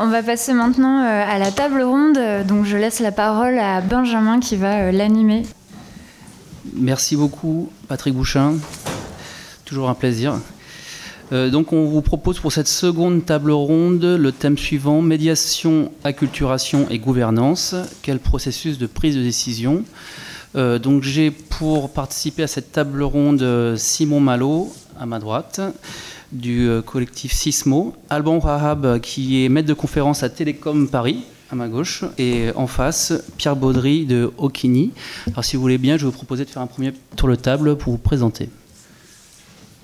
On va passer maintenant euh, à la table ronde, donc je laisse la parole à Benjamin qui va euh, l'animer. Merci beaucoup Patrick Bouchin, toujours un plaisir. Euh, donc on vous propose pour cette seconde table ronde le thème suivant, médiation, acculturation et gouvernance, quel processus de prise de décision. donc j'ai pour participer à cette table ronde Simon Malo à ma droite, du euh, collectif Sismo, Alban Rahab qui est maître de conférence à Télécom Paris à ma gauche, et en face, Pierre Baudry de Okini. Alors si vous voulez bien, je vais vous proposer de faire un premier tour de table pour vous présenter.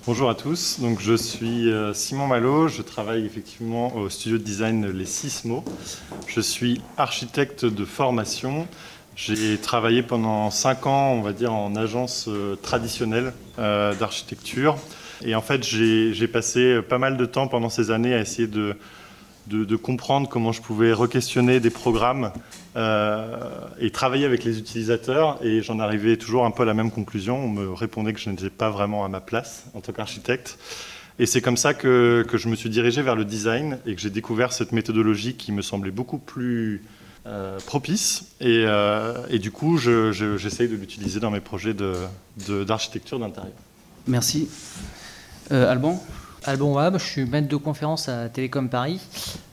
Bonjour à tous, donc je suis euh, Simon Malo, je travaille effectivement au studio de design Les Sismo. Je suis architecte de formation. J'ai travaillé pendant 5 ans, on va dire, en agence euh, traditionnelle d'architecture. Et en fait, j'ai passé pas mal de temps pendant ces années à essayer de, comprendre comment je pouvais re-questionner des programmes euh, et travailler avec les utilisateurs. Et j'en arrivais toujours un peu à la même conclusion. On me répondait que je n'étais pas vraiment à ma place en tant qu'architecte. Et c'est comme ça que, je me suis dirigé vers le design et que j'ai découvert cette méthodologie qui me semblait beaucoup plus euh, propice. Euh, et, du coup, j'essaye de l'utiliser dans mes projets d'architecture d'intérieur. Merci. Euh, Alban Alban Wab, je suis maître de conférence à Télécom Paris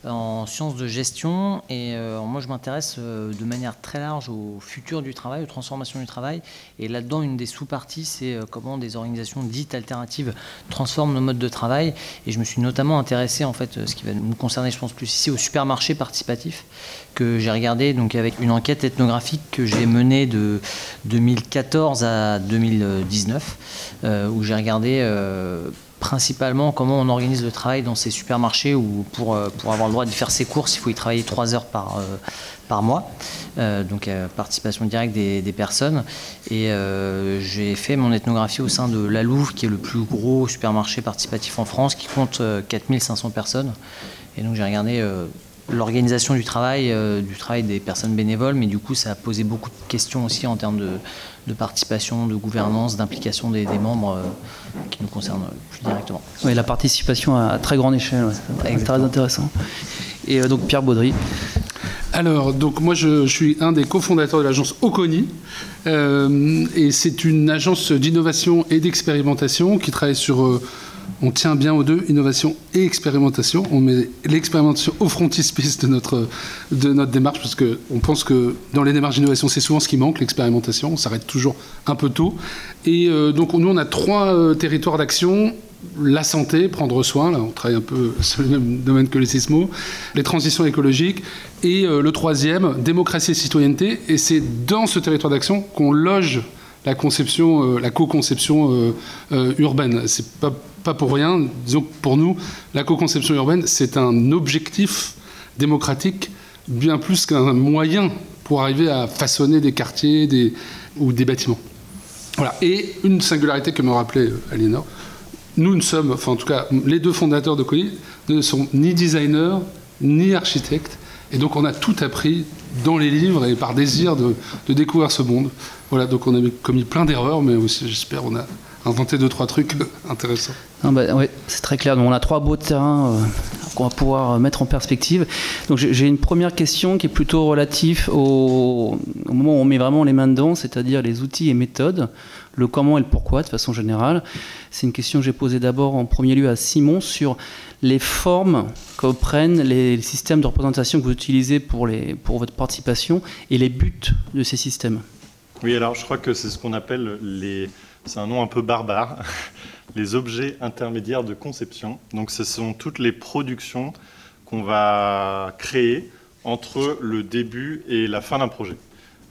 en sciences de gestion et euh, moi je m'intéresse euh, de manière très large au futur du travail, aux transformations du travail et là-dedans une des sous-parties c'est comment des organisations dites alternatives transforment nos modes de travail et je me suis notamment intéressé en fait ce qui va nous concerner je pense plus ici au supermarché participatif que j'ai regardé donc avec une enquête ethnographique que j'ai menée de 2014 à 2019 où j'ai regardé principalement comment on organise le travail dans ces supermarchés où pour, euh, pour avoir le droit de faire ses courses, il faut y travailler trois heures par, euh, mois. Euh, donc participation directe des, personnes. Et j'ai fait mon ethnographie au sein de La Louve, qui est le plus gros supermarché participatif en France, qui compte 4500 personnes. Et donc j'ai regardé l'organisation du travail, du travail des personnes bénévoles, mais du coup ça a posé beaucoup de questions aussi en termes de, de participation, de gouvernance, d'implication des, membres euh, qui nous concernent plus directement. Oui, la participation à très grande échelle, c'est très intéressant. Et euh, donc Pierre Baudry. Alors, donc moi je, suis un des cofondateurs de l'agence Oconi, euh, et c'est une agence d'innovation et d'expérimentation qui travaille sur on tient bien aux deux, innovation et expérimentation. On met l'expérimentation au frontispice de notre, de notre démarche parce qu'on pense que dans les démarches d'innovation, c'est souvent ce qui manque, l'expérimentation. On s'arrête toujours un peu tôt. Et euh, donc, nous, on a trois euh, territoires d'action la santé, prendre soin, là on travaille un peu sur le même domaine que les sismos, les transitions écologiques, et euh, le troisième, démocratie et citoyenneté, et c'est dans ce territoire d'action qu'on loge la conception, la co-conception urbaine. C'est pas pas pour rien. Disons pour nous, la co-conception urbaine, c'est un objectif démocratique bien plus qu'un moyen pour arriver à façonner des quartiers ou des bâtiments. Voilà. Et une singularité que me rappelait euh, Aliénor, nous ne sommes, enfin en tout cas, les deux fondateurs de Colis ne sont ni designers ni architectes. Et donc on a tout appris dans les livres et par désir de découvrir ce monde. Voilà, donc on a commis plein d'erreurs, mais aussi j'espère on a inventer deux, trois trucs intéressants. bah, oui, c'est très clair. Donc, on a trois beaux terrains euh, qu'on va pouvoir euh, mettre en perspective. Donc, j'ai une première question qui est plutôt relative au, moment où on met vraiment les mains dedans, c'est-à-dire les outils et méthodes, le comment et le pourquoi de façon générale. C'est une question que j'ai posée d'abord en premier lieu à Simon sur les formes que prennent les systèmes de représentation que vous utilisez pour votre participation et les buts de ces systèmes. Oui, alors je crois que c'est ce qu'on appelle les c'est un nom un peu barbare, les objets intermédiaires de conception. Donc ce sont toutes les productions qu'on va créer entre le début et la fin d'un projet.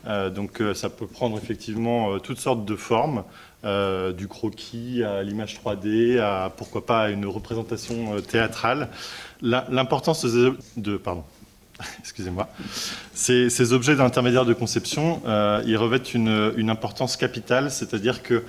Euh, donc euh, ça peut prendre effectivement euh, toutes sortes de formes, du croquis à l'image 3D, à pourquoi pas une représentation théâtrale. L'importance de, pardon, excusez-moi, ces, objets d'intermédiaire de conception, euh, revêtent une, importance capitale, c'est-à-dire que,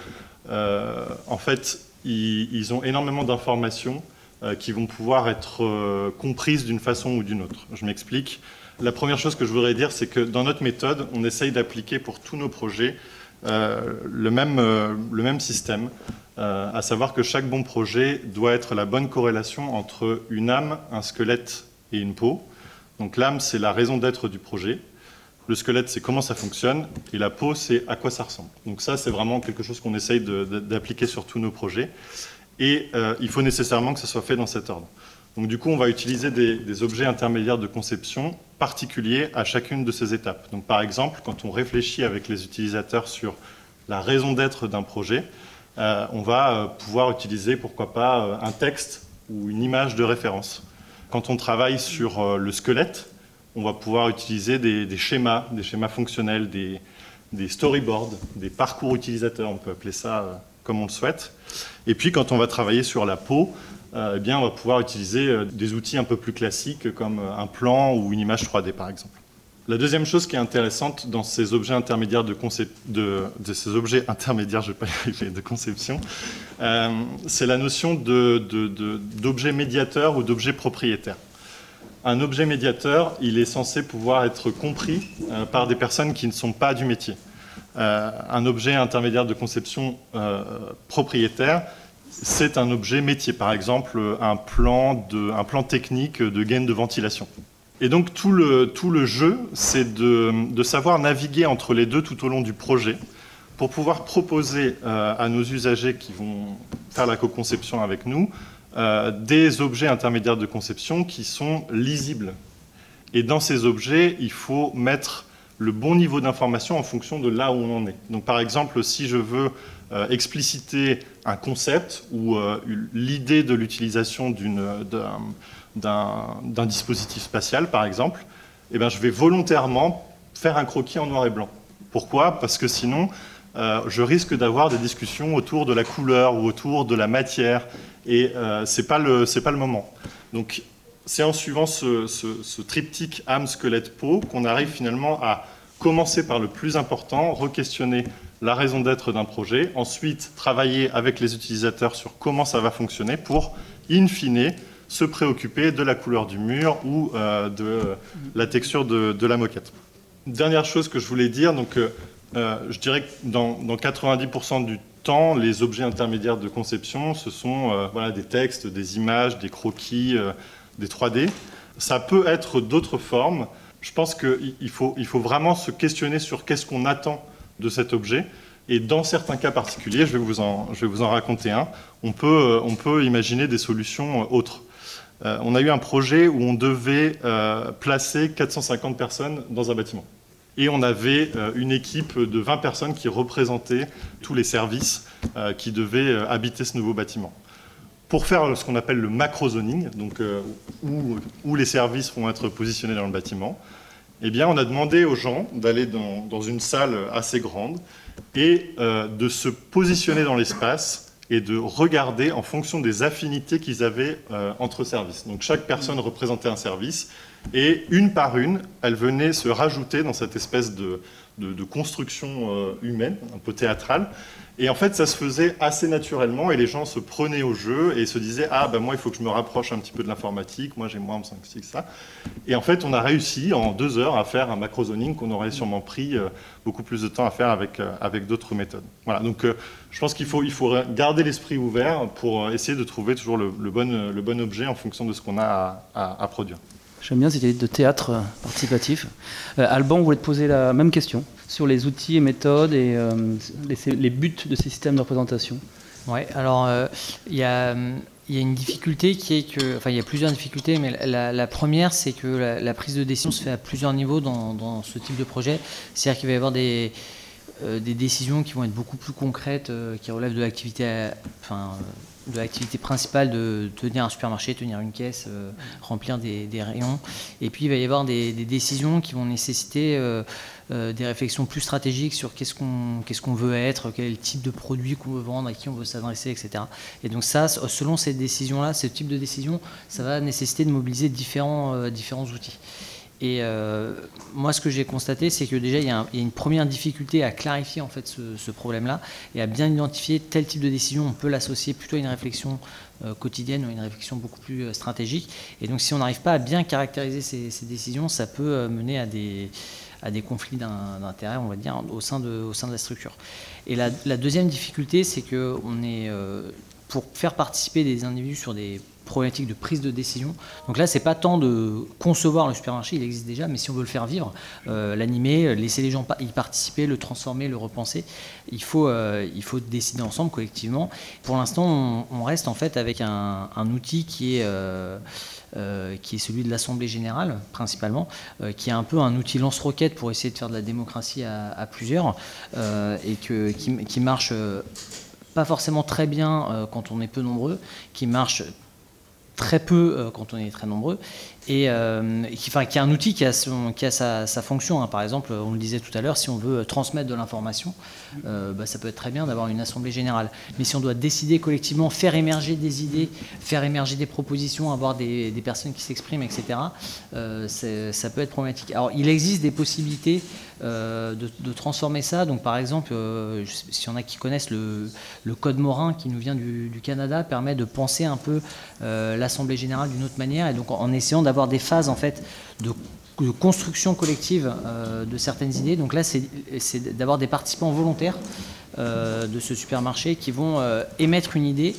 euh, en fait, ils, ont énormément d'informations euh, qui vont pouvoir être comprises d'une façon ou d'une autre. Je m'explique. La première chose que je voudrais dire, c'est que dans notre méthode, on essaye d'appliquer pour tous nos projets le même système, à savoir que chaque bon projet doit être la bonne corrélation entre une âme, un squelette et une peau. Donc l'âme, c'est la raison d'être du projet. Le squelette, c'est comment ça fonctionne. Et la peau, c'est à quoi ça ressemble. Donc ça, c'est vraiment quelque chose qu'on essaye d'appliquer sur tous nos projets. Et euh, il faut nécessairement que ça soit fait dans cet ordre. Donc du coup, on va utiliser des, objets intermédiaires de conception particuliers à chacune de ces étapes. Donc par exemple, quand on réfléchit avec les utilisateurs sur la raison d'être d'un projet, euh, on va euh, pouvoir utiliser, pourquoi pas, un texte ou une image de référence. Quand on travaille sur le squelette, on va pouvoir utiliser des, schémas, des schémas fonctionnels, des, storyboards, des parcours utilisateurs, on peut appeler ça euh, comme on le souhaite. Et puis quand on va travailler sur la peau, euh, eh bien, on va pouvoir utiliser euh, des outils un peu plus classiques comme un plan ou une image 3D par exemple. La deuxième chose qui est intéressante dans ces objets intermédiaires de, de, conception, c'est la notion d'objet médiateur ou d'objet propriétaire un objet médiateur, il est censé pouvoir être compris euh, par des personnes qui ne sont pas du métier. Euh, un objet intermédiaire de conception euh, propriétaire, c'est un objet métier, par exemple un plan, un plan technique de gaine de ventilation. Et donc tout le, tout le jeu, c'est de, de, savoir naviguer entre les deux tout au long du projet pour pouvoir proposer à nos usagers qui vont faire la co-conception avec nous euh, des objets intermédiaires de conception qui sont lisibles. Et dans ces objets, il faut mettre le bon niveau d'information en fonction de là où on en est. Donc par exemple, si je veux euh, expliciter un concept ou euh, l'idée de l'utilisation d'un dispositif spatial, par exemple, eh bien, je vais volontairement faire un croquis en noir et blanc. Pourquoi? Parce que sinon, je risque d'avoir des discussions autour de la couleur ou autour de la matière et euh, ce n'est pas, le, pas le moment. Donc c'est en suivant ce, triptyque âme, squelette, peau qu'on arrive finalement à commencer par le plus important, re-questionner la raison d'être d'un projet, ensuite travailler avec les utilisateurs sur comment ça va fonctionner pour, in fine, se préoccuper de la couleur du mur ou euh, de la texture de, la moquette. Dernière chose que je voulais dire, donc, euh, je dirais que dans, dans 90% du temps, les objets intermédiaires de conception, ce sont euh, voilà, des textes, des images, des croquis, euh, des 3D. Ça peut être d'autres formes. Je pense qu'il faut, il faut vraiment se questionner sur qu'est-ce qu'on attend de cet objet. Et dans certains cas particuliers, je vais vous en, je vais vous en raconter un, on peut, euh, on peut imaginer des solutions autres. On a eu un projet où on devait placer 450 personnes dans un bâtiment. Et on avait euh, une équipe de 20 personnes qui représentaient tous les services euh, qui devaient euh, habiter ce nouveau bâtiment. Pour faire ce qu'on appelle le macro-zoning, donc où, les services vont être positionnés dans le bâtiment, eh bien, on a demandé aux gens d'aller dans, une salle assez grande et de se positionner dans l'espace et de regarder en fonction des affinités qu'ils avaient entre services. Donc chaque personne représentait un service et une par une, elles venaient se rajouter dans cette espèce de, construction euh, humaine, un peu théâtrale. Et en fait, ça se faisait assez naturellement et les gens se prenaient au jeu et se disaient Ah, ben moi, il faut que je me rapproche un petit peu de l'informatique, moi j'ai moins 5, 6, ça. Et en fait, on a réussi en deux heures à faire un macro-zoning qu'on aurait sûrement pris euh, beaucoup plus de temps à faire avec, euh, avec d'autres méthodes. Voilà, donc je pense qu'il faut, il faut garder l'esprit ouvert pour essayer de trouver toujours le, bon, le bon objet en fonction de ce qu'on a à produire. J'aime bien cette idée de théâtre euh, participatif. Euh, Alban, vous voulez te poser la même question sur les outils et méthodes et euh, les, buts de ces systèmes de représentation. Oui, alors il y, a, une difficulté qui est que, enfin il y a plusieurs difficultés, mais la, première c'est que la, prise de décision se fait à plusieurs niveaux dans, ce type de projet. C'est-à-dire qu'il va y avoir des, des décisions qui vont être beaucoup plus concrètes, qui relèvent de l'activité, enfin de l'activité principale de tenir un supermarché, tenir une caisse, euh, remplir des, rayons. Et puis il va y avoir des, décisions qui vont nécessiter euh, euh, des réflexions plus stratégiques sur qu'est-ce qu'on qu'est-ce qu'on veut être, quel type de produit qu'on veut vendre, à qui on veut s'adresser, etc. Et donc ça, selon ces décisions-là, ce type de décision, ça va nécessiter de mobiliser différents, différents outils. Et euh, moi, ce que j'ai constaté, c'est que déjà, il y, a une première difficulté à clarifier en fait ce, problème-là et à bien identifier tel type de décision. On peut l'associer plutôt à une réflexion euh, quotidienne ou à une réflexion beaucoup plus euh, stratégique. Et donc, si on n'arrive pas à bien caractériser ces, décisions, ça peut mener à des, conflits d'intérêts, on va dire, au sein de, la structure. Et la, deuxième difficulté, c'est que on est pour faire participer des individus sur des problématique de prise de décision. Donc là, c'est pas tant de concevoir le supermarché, il existe déjà, mais si on veut le faire vivre, euh, l'animer, laisser les gens y participer, le transformer, le repenser, il faut, euh, il faut décider ensemble collectivement. Pour l'instant, on, reste en fait avec un, outil qui est euh, qui est celui de l'Assemblée générale principalement, qui est un peu un outil lance-roquette pour essayer de faire de la démocratie à, plusieurs, et que, qui, qui marche pas forcément très bien quand on est peu nombreux, qui marche très peu euh, quand on est très nombreux, et euh, qui, enfin, qui est un outil qui a, qui a sa, fonction. Hein. Par exemple, on le disait tout à l'heure, si on veut transmettre de l'information, euh, bah, ça peut être très bien d'avoir une assemblée générale. Mais si on doit décider collectivement, faire émerger des idées, faire émerger des propositions, avoir des, personnes qui s'expriment, etc., euh, ça peut être problématique. Alors, il existe des possibilités de, transformer ça. Donc, par exemple, s'il y en a qui connaissent le, code Morin qui nous vient du, Canada, permet de penser un peu l'assemblée générale d'une autre manière, et donc en essayant d'avoir avoir des phases en fait de, construction collective euh, de certaines idées. Donc là, c'est d'avoir des participants volontaires euh, de ce supermarché qui vont euh, émettre une idée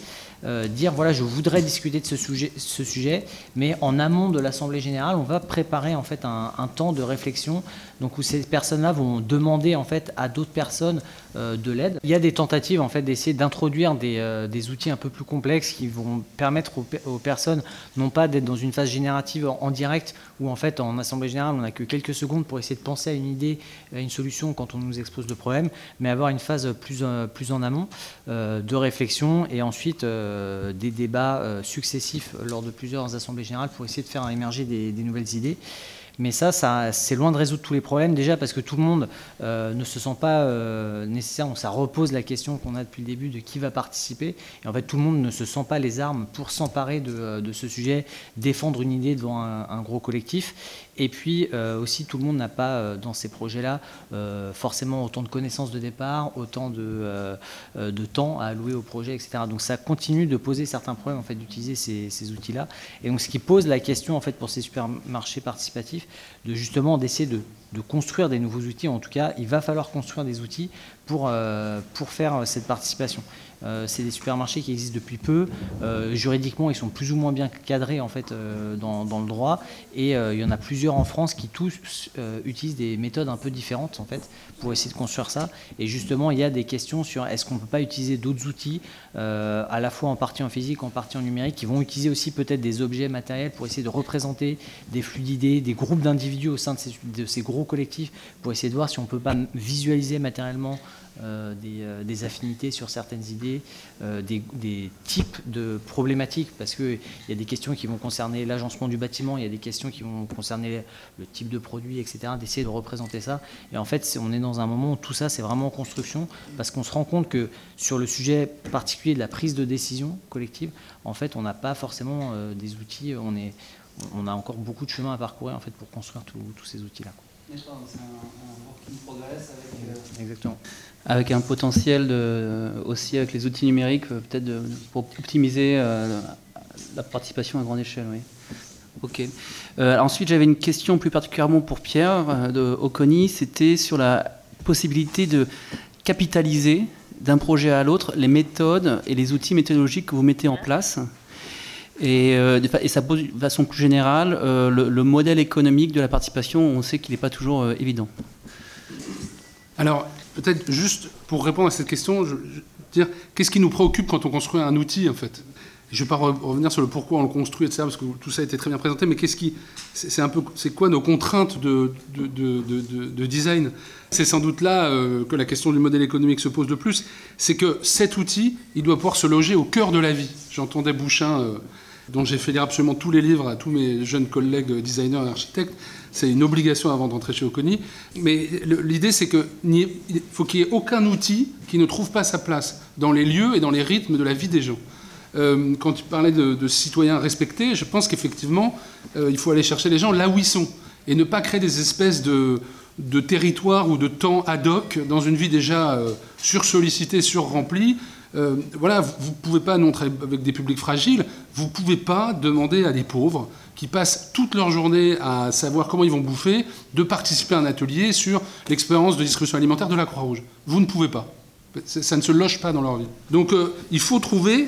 dire voilà, je voudrais discuter de ce sujet, ce sujet, mais en amont de l'Assemblée générale, on va préparer en fait un, temps de réflexion, donc où ces personnes-là vont demander en fait à d'autres personnes euh, de l'aide. Il y a des tentatives en fait d'essayer d'introduire des, euh, outils un peu plus complexes qui vont permettre aux, personnes non pas d'être dans une phase générative en, direct où en fait en Assemblée générale on n'a que quelques secondes pour essayer de penser à une idée, à une solution quand on nous expose le problème, mais avoir une phase plus, plus en amont de réflexion et ensuite euh, des débats euh, successifs lors de plusieurs assemblées générales pour essayer de faire émerger des, nouvelles idées. Mais ça, ça c'est loin de résoudre tous les problèmes, déjà parce que tout le monde euh, ne se sent pas nécessaire, ça repose la question qu'on a depuis le début de qui va participer. Et en fait, tout le monde ne se sent pas les armes pour s'emparer de, ce sujet, défendre une idée devant un gros collectif. Et puis euh, aussi, tout le monde n'a pas euh, dans ces projets-là euh, forcément autant de connaissances de départ, autant de, temps à allouer au projet, etc. Donc ça continue de poser certains problèmes en fait d'utiliser ces, ces outils-là. Et donc ce qui pose la question en fait pour ces supermarchés participatifs, de justement d'essayer de, de, construire des nouveaux outils. En tout cas, il va falloir construire des outils pour, pour faire cette participation. Euh, c'est des supermarchés qui existent depuis peu. Euh, juridiquement, ils sont plus ou moins bien cadrés en fait euh, dans, le droit. Et il y en a plusieurs en France qui tous utilisent des méthodes un peu différentes en fait pour essayer de construire ça. Et justement, il y a des questions sur est-ce qu'on ne peut pas utiliser d'autres outils, à la fois en partie en physique, en partie en numérique, qui vont utiliser aussi peut-être des objets matériels pour essayer de représenter des flux d'idées, des groupes d'individus au sein de ces, de ces, gros collectifs, pour essayer de voir si on ne peut pas visualiser matériellement euh, euh, des, affinités sur certaines idées, euh, des, types de problématiques, parce qu'il y a des questions qui vont concerner l'agencement du bâtiment, il y a des questions qui vont concerner le type de produit, etc., d'essayer de représenter ça. Et en fait, on est dans un moment où tout ça, c'est vraiment en construction, parce qu'on se rend compte que sur le sujet particulier de la prise de décision collective, en fait, on n'a pas forcément des outils, on, est, on a encore beaucoup de chemin à parcourir en fait, pour construire tous ces outils-là. C'est un, un progress avec... Exactement avec un potentiel de, aussi avec les outils numériques, euh, peut-être pour optimiser euh, la participation à grande échelle. Oui. Ok. Euh, ensuite, j'avais une question plus particulièrement pour Pierre de Oconi. C'était sur la possibilité de capitaliser d'un projet à l'autre les méthodes et les outils méthodologiques que vous mettez en place. Et, et ça pose de façon plus générale le, le, modèle économique de la participation. On sait qu'il n'est pas toujours évident. Alors, peut-être juste pour répondre à cette question, dire qu'est-ce qui nous préoccupe quand on construit un outil en fait? Je ne vais pas revenir sur le pourquoi on le construit, etc., parce que tout ça a été très bien présenté, mais qu'est-ce qui, c'est un peu, c'est quoi nos contraintes de, de, design? C'est sans doute là euh, que la question du modèle économique se pose de plus. C'est que cet outil, il doit pouvoir se loger au cœur de la vie. J'entendais Bouchin, euh, dont j'ai fait lire absolument tous les livres à tous mes jeunes collègues designers et architectes, c'est une obligation avant d'entrer chez Oconi. Mais l'idée, c'est qu'il faut qu'il n'y ait aucun outil qui ne trouve pas sa place dans les lieux et dans les rythmes de la vie des gens. Euh, quand tu parlais de, citoyens respectés, je pense qu'effectivement, euh, il faut aller chercher les gens là où ils sont et ne pas créer des espèces de, territoires ou de temps ad hoc dans une vie déjà euh, sursollicitée, surremplie. Voilà, vous ne pouvez pas, non, avec des publics fragiles, vous ne pouvez pas demander à des pauvres qui passent toute leur journée à savoir comment ils vont bouffer, de participer à un atelier sur l'expérience de distribution alimentaire de la Croix-Rouge. Vous ne pouvez pas. Ça ne se loge pas dans leur vie. Donc euh, il faut trouver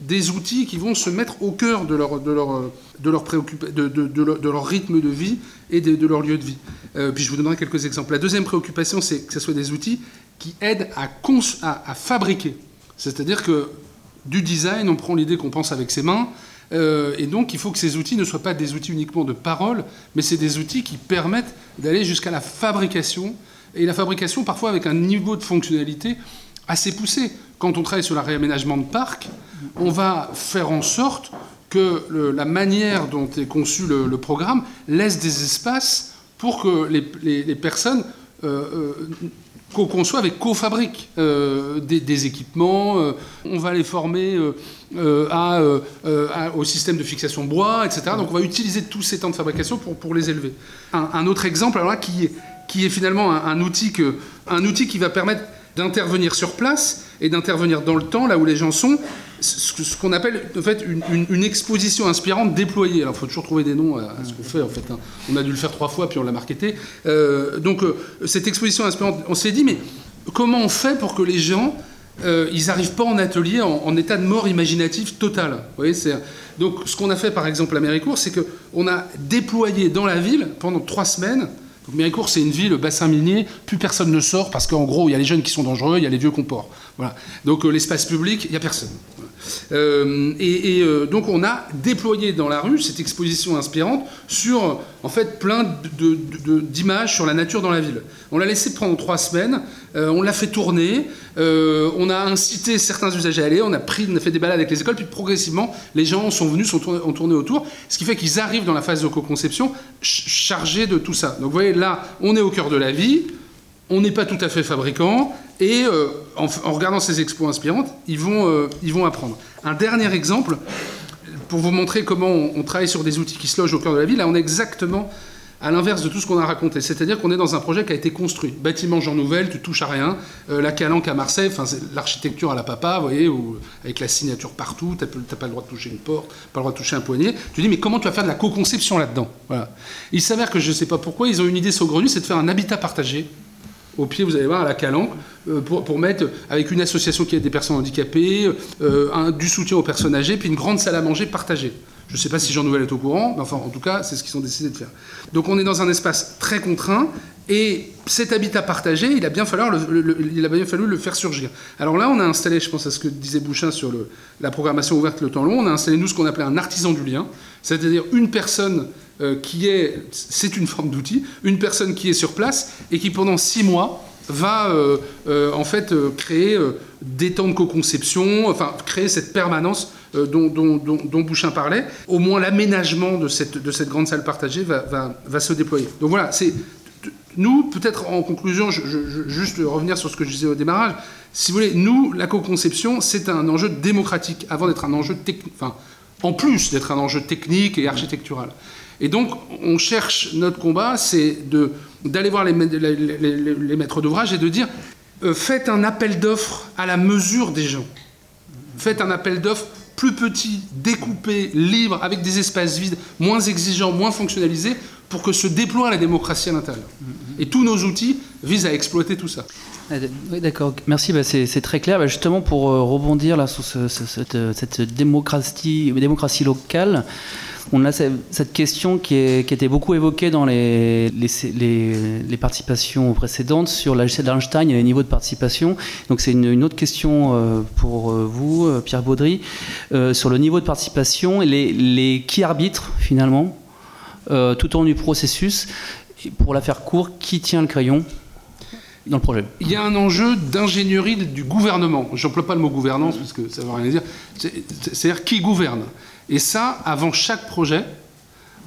des outils qui vont se mettre au cœur de leur, de leur, de leur, rythme de vie et de, leur lieu de vie. Euh, puis je vous donnerai quelques exemples. La deuxième préoccupation, c'est que ce soit des outils qui aident à, à fabriquer. C'est-à-dire que du design, on prend l'idée qu'on pense avec ses mains, euh, et donc il faut que ces outils ne soient pas des outils uniquement de parole, mais c'est des outils qui permettent d'aller jusqu'à la fabrication, et la fabrication parfois avec un niveau de fonctionnalité assez poussé. Quand on travaille sur le réaménagement de parc, on va faire en sorte que la manière dont est conçu le, programme laisse des espaces pour que les, personnes euh, euh, co-conçoivent et co-fabriquent euh, des, équipements. on va les former au système de fixation bois, etc. Donc on va utiliser tous ces temps de fabrication pour, les élever. Un, autre exemple, qui est, finalement un outil qui va permettre d'intervenir sur place et d'intervenir dans le temps, là où les gens sont, ce qu'on appelle en fait une, exposition inspirante déployée. Alors il faut toujours trouver des noms à, ce qu'on fait en fait. Hein. On a dû le faire trois fois puis on l'a marketé. Euh, donc euh, cette exposition inspirante, on s'est dit mais comment on fait pour que les gens euh, ils n'arrivent pas en atelier en, état de mort imaginative totale. Vous voyez, donc ce qu'on a fait par exemple à Méricourt, c'est qu'on a déployé dans la ville pendant trois semaines donc Méricourt, c'est une ville, bassin minier, plus personne ne sort parce qu'en gros, il y a les jeunes qui sont dangereux, il y a les vieux comports. Voilà. Donc l'espace public, il n'y a personne. Euh, et, euh, donc on a déployé dans la rue cette exposition inspirante sur en fait plein d'images sur la nature dans la ville. On l'a laissé prendre trois semaines, euh, on l'a fait tourner, on a incité certains usagers à aller, on a, pris, fait des balades avec les écoles, puis progressivement les gens sont venus, sont ont tourné autour, ce qui fait qu'ils arrivent dans la phase de co-conception chargés de tout ça. Donc vous voyez là, on est au cœur de la vie on n'est pas tout à fait fabricant, et euh, en, regardant ces expos inspirantes, ils vont, euh, ils vont apprendre. Un dernier exemple, pour vous montrer comment on, travaille sur des outils qui se logent au cœur de la ville, là on est exactement à l'inverse de tout ce qu'on a raconté. C'est-à-dire qu'on est dans un projet qui a été construit. Bâtiment Jean Nouvel, tu touches à rien. Euh, la Calanque à Marseille, l'architecture à la papa, vous voyez, avec la signature partout, tu n'as pas le droit de toucher une porte, pas le droit de toucher un poignet. Tu dis, mais comment tu vas faire de la co-conception là-dedans? Il s'avère que je ne sais pas pourquoi, ils ont une idée saugrenue, c'est de faire un habitat partagé au pied, vous allez voir, à la Calanque, euh, pour, mettre, avec une association qui aide des personnes handicapées, euh, du soutien aux personnes âgées, puis une grande salle à manger partagée. Je ne sais pas si Jean Nouvel est au courant, mais enfin, en tout cas, c'est ce qu'ils ont décidé de faire. Donc on est dans un espace très contraint, et cet habitat partagé, il a bien fallu le faire surgir. Alors là, on a installé, je pense à ce que disait Bouchin sur la programmation ouverte le temps long, on a installé, nous, ce qu'on appelait un artisan du lien, c'est-à-dire une personne euh, qui est, c'est une forme d'outil, une personne qui est sur place et qui pendant six mois va euh, euh, en fait créer des temps de co-conception, enfin créer cette permanence dont, Bouchin parlait. Au moins l'aménagement de cette, de cette grande salle partagée va, se déployer. Donc voilà, c'est nous, peut-être en conclusion, juste revenir sur ce que je disais au démarrage, si vous voulez, nous, la co-conception, c'est un enjeu démocratique, avant d'être un enjeu technique, en plus d'être un enjeu technique et architectural. Et donc, on cherche, notre combat, c'est d'aller voir les, maîtres d'ouvrage et de dire euh, faites un appel d'offres à la mesure des gens. Faites un appel d'offres plus petit, découpé, libre, avec des espaces vides, moins exigeants, moins fonctionnalisés, pour que se déploie la démocratie à l'intérieur. Mm-hmm. Et tous nos outils visent à exploiter tout ça. Ah, oui, d'accord. Merci. Bah, c'est très clair. Bah, justement, pour euh, rebondir là sur cette, démocratie, démocratie locale, on a cette question qui, est, qui était beaucoup évoquée dans les, les, participations précédentes sur la d'Einstein et les niveaux de participation. Donc c'est une, autre question euh, pour euh, vous, euh, Pierre Baudry, sur le niveau de participation et les, qui arbitre finalement tout au long du processus. pour la faire court, qui tient le crayon dans le projet Il y a un enjeu d'ingénierie du gouvernement. Je n'emploie pas le mot gouvernance parce que ça ne veut rien dire. C'est-à-dire qui gouverne. Et ça, avant chaque projet,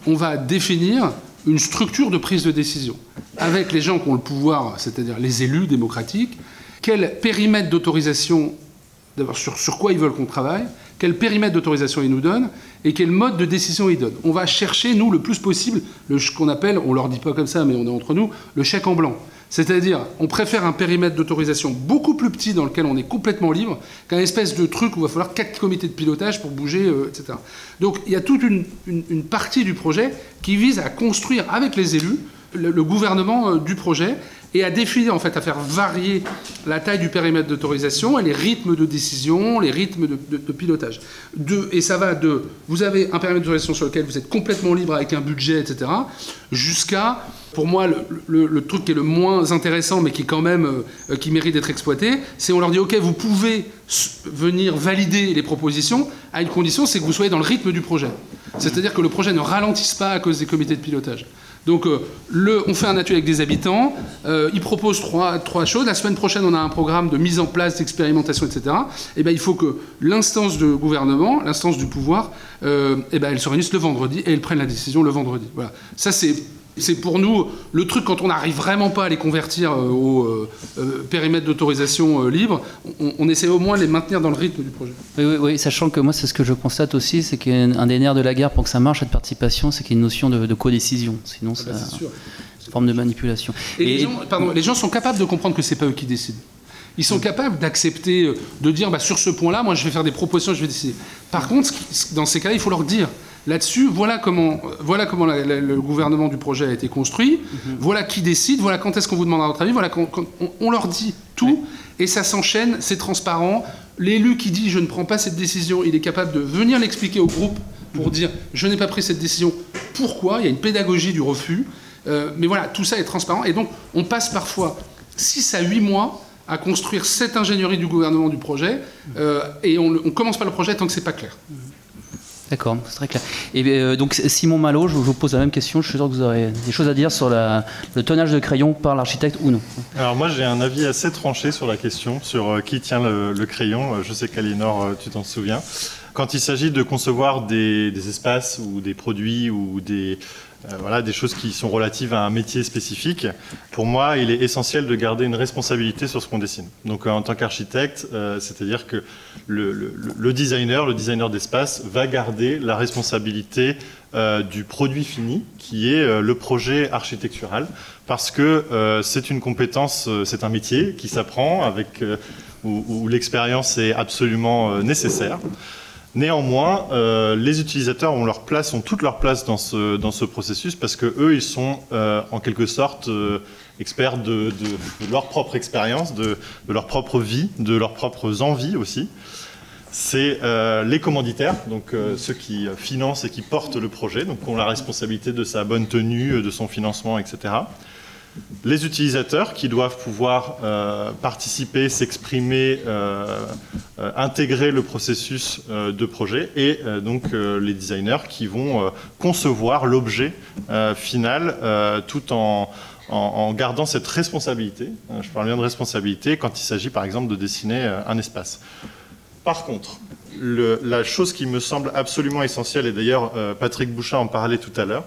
on va définir une structure de prise de décision avec les gens qui ont le pouvoir, c'est-à-dire les élus démocratiques, quel périmètre d'autorisation, d'abord sur, sur, quoi ils veulent qu'on travaille, quel périmètre d'autorisation ils nous donnent et quel mode de décision ils donnent. On va chercher, nous, le plus possible, ce qu'on appelle, on leur dit pas comme ça, mais on est entre nous, le chèque en blanc. C'est-à-dire, on préfère un périmètre d'autorisation beaucoup plus petit dans lequel on est complètement libre qu'un espèce de truc où il va falloir quatre comités de pilotage pour bouger, euh, etc. Donc il y a toute une, partie du projet qui vise à construire avec les élus le, gouvernement euh, du projet et à définir, en fait, à faire varier la taille du périmètre d'autorisation et les rythmes de décision, les rythmes de, pilotage. Et ça va de, vous avez un périmètre d'autorisation sur lequel vous êtes complètement libre avec un budget, etc., jusqu'à, pour moi, le, truc qui est le moins intéressant, mais qui quand même, euh, qui mérite d'être exploité, c'est on leur dit, OK, vous pouvez venir valider les propositions à une condition, c'est que vous soyez dans le rythme du projet. C'est-à-dire que le projet ne ralentisse pas à cause des comités de pilotage. Donc, euh, le, on fait un atelier avec des habitants. Euh, ils proposent trois, choses. La semaine prochaine, on a un programme de mise en place, d'expérimentation, etc. Et eh ben, il faut que l'instance de gouvernement, l'instance du pouvoir, euh, eh ben, elle se réunisse le vendredi et elle prenne la décision le vendredi. Voilà. Ça, c'est c'est pour nous le truc quand on n'arrive vraiment pas à les convertir euh, au euh, euh, périmètre d'autorisation libre, on, essaie au moins de les maintenir dans le rythme du projet. Oui, oui, sachant que moi c'est ce que je constate aussi, c'est qu'un des nerfs de la guerre pour que ça marche, cette participation, c'est qu'il y a une notion de, codécision. Sinon, ah bah, c'est une forme de manipulation. Et, les, gens, pardon, les gens sont capables de comprendre que c'est pas eux qui décident. Ils sont capables d'accepter, de dire bah, sur ce point-là, moi je vais faire des propositions, je vais décider. Par contre, dans ces cas-là, il faut leur dire Là-dessus, voilà comment, voilà comment le gouvernement du projet a été construit, mhm. voilà qui décide, voilà quand est-ce qu'on vous demandera votre avis, voilà quand, on, leur dit tout, et ça s'enchaîne, c'est transparent. L'élu qui dit je ne prends pas cette décision, il est capable de venir l'expliquer au groupe pour dire je n'ai pas pris cette décision, pourquoi, il y a une pédagogie du refus. Euh, mais voilà, tout ça est transparent, et donc on passe parfois 6 à 8 mois à construire cette ingénierie du gouvernement du projet, euh, et on ne commence pas le projet tant que c'est pas clair. D'accord, c'est très clair. Et euh, donc Simon Malo, je vous pose la même question. Je suis sûr que vous aurez des choses à dire sur le tonnage de crayon par l'architecte ou non. Alors moi j'ai un avis assez tranché sur la question, sur euh, qui tient le, crayon. Je sais qu'Alinor, tu t'en souviens. Quand il s'agit de concevoir des, espaces ou des produits ou des, euh, voilà, des choses qui sont relatives à un métier spécifique, pour moi, il est essentiel de garder une responsabilité sur ce qu'on dessine. Donc, en tant qu'architecte, euh, c'est-à-dire que le, designer, le designer d'espace, va garder la responsabilité euh, du produit fini, qui est le projet architectural, parce que c'est une compétence, c'est un métier qui s'apprend, avec où l'expérience est absolument nécessaire. Néanmoins, euh, les utilisateurs ont leur place, ont toute leur place dans ce, dans ce processus parce que eux, ils sont euh, en quelque sorte euh, experts de, leur propre expérience, de, leur propre vie, de leurs propres envies aussi. C'est les commanditaires, donc ceux qui financent et qui portent le projet, donc ont la responsabilité de sa bonne tenue, de son financement, etc les utilisateurs qui doivent pouvoir euh, participer, s'exprimer, euh, euh, intégrer le processus de projet et donc les designers qui vont concevoir l'objet final tout en, gardant cette responsabilité. je parle bien de responsabilité quand il s'agit par exemple de dessiner un espace. Par contre, la chose qui me semble absolument essentielle, et d'ailleurs Patrick Bouchat en parlait tout à l'heure,